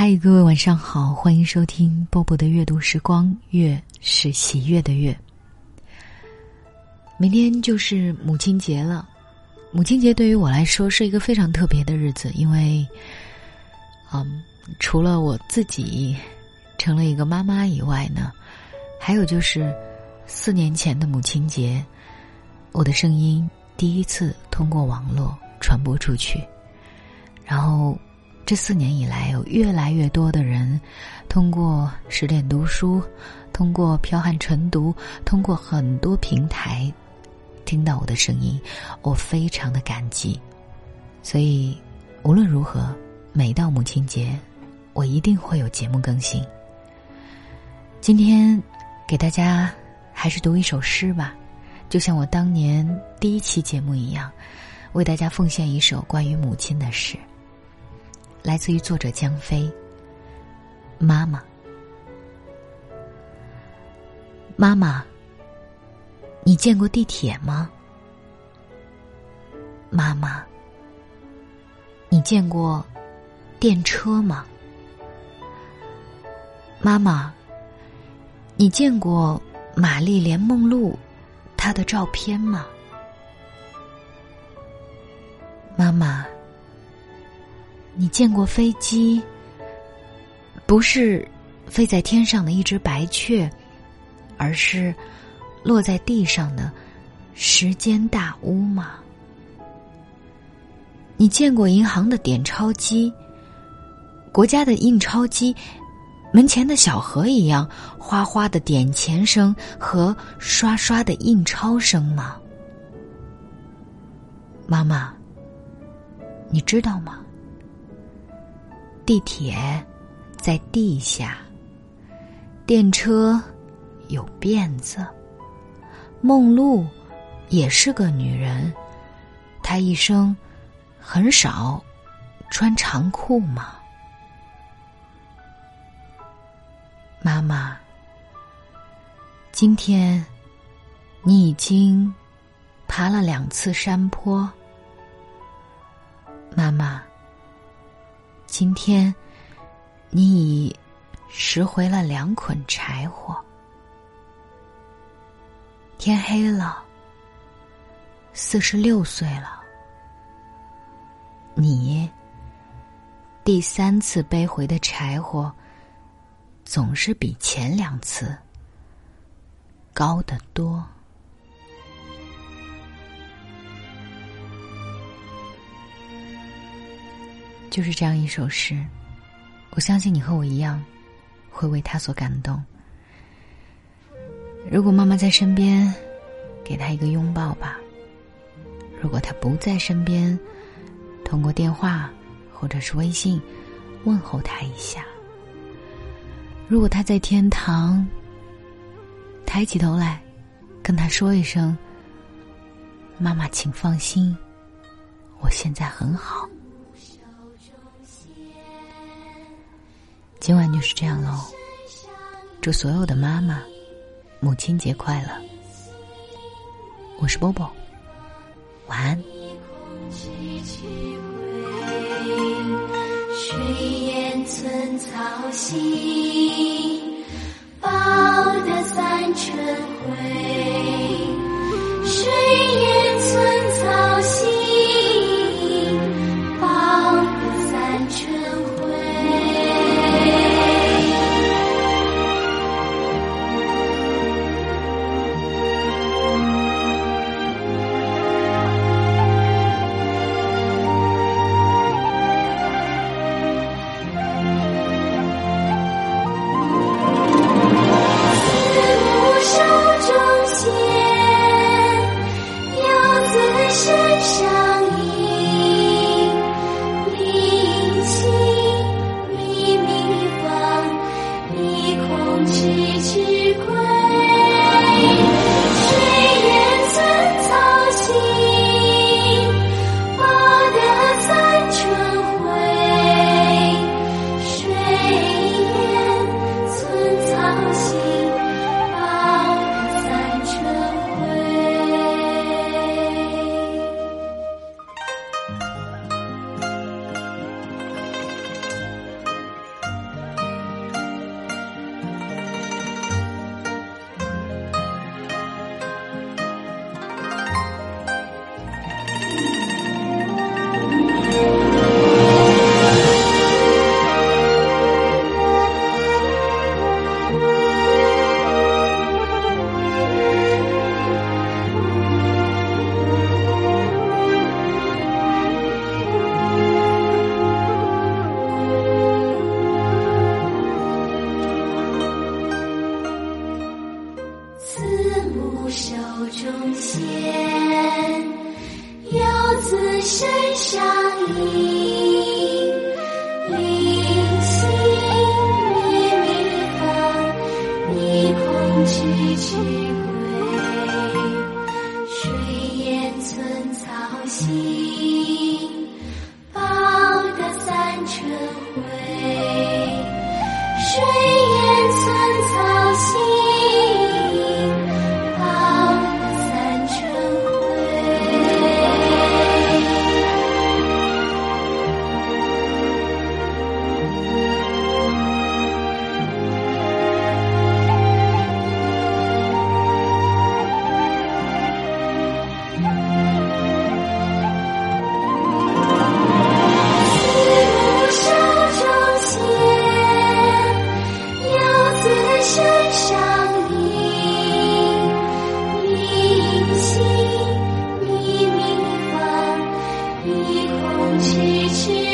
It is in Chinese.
嗨，各位晚上好，欢迎收听波波的阅读时光，月是喜悦的月。明天就是母亲节了，母亲节对于我来说是一个非常特别的日子，因为，嗯，除了我自己成了一个妈妈以外呢，还有就是四年前的母亲节，我的声音第一次通过网络传播出去，然后。这四年以来，有越来越多的人通过十点读书，通过剽悍晨读，通过很多平台听到我的声音，我非常的感激。所以无论如何，每到母亲节，我一定会有节目更新。今天给大家还是读一首诗吧，就像我当年第一期节目一样，为大家奉献一首关于母亲的诗。来自于作者江飞。妈妈，妈妈，你见过地铁吗？妈妈，你见过电车吗？妈妈，你见过玛丽莲梦露她的照片吗？妈妈。你见过飞机？不是飞在天上的一只白雀，而是落在地上的时间大屋吗？你见过银行的点钞机？国家的印钞机门前的小河一样哗哗的点钱声和刷刷的印钞声吗？妈妈，你知道吗？地铁在地下，电车有辫子，梦露也是个女人，她一生很少穿长裤吗？妈妈，今天你已经爬了两次山坡，妈妈。今天，你已拾回了两捆柴火。天黑了，四十六岁了。你第三次背回的柴火，总是比前两次高得多。就是这样一首诗，我相信你和我一样，会为他所感动。如果妈妈在身边，给他一个拥抱吧；如果他不在身边，通过电话或者是微信问候他一下。如果他在天堂，抬起头来，跟他说一声：“妈妈，请放心，我现在很好。”今晚就是这样喽，祝所有的妈妈母亲节快乐！我是波波，晚安。水烟寸草心，一起。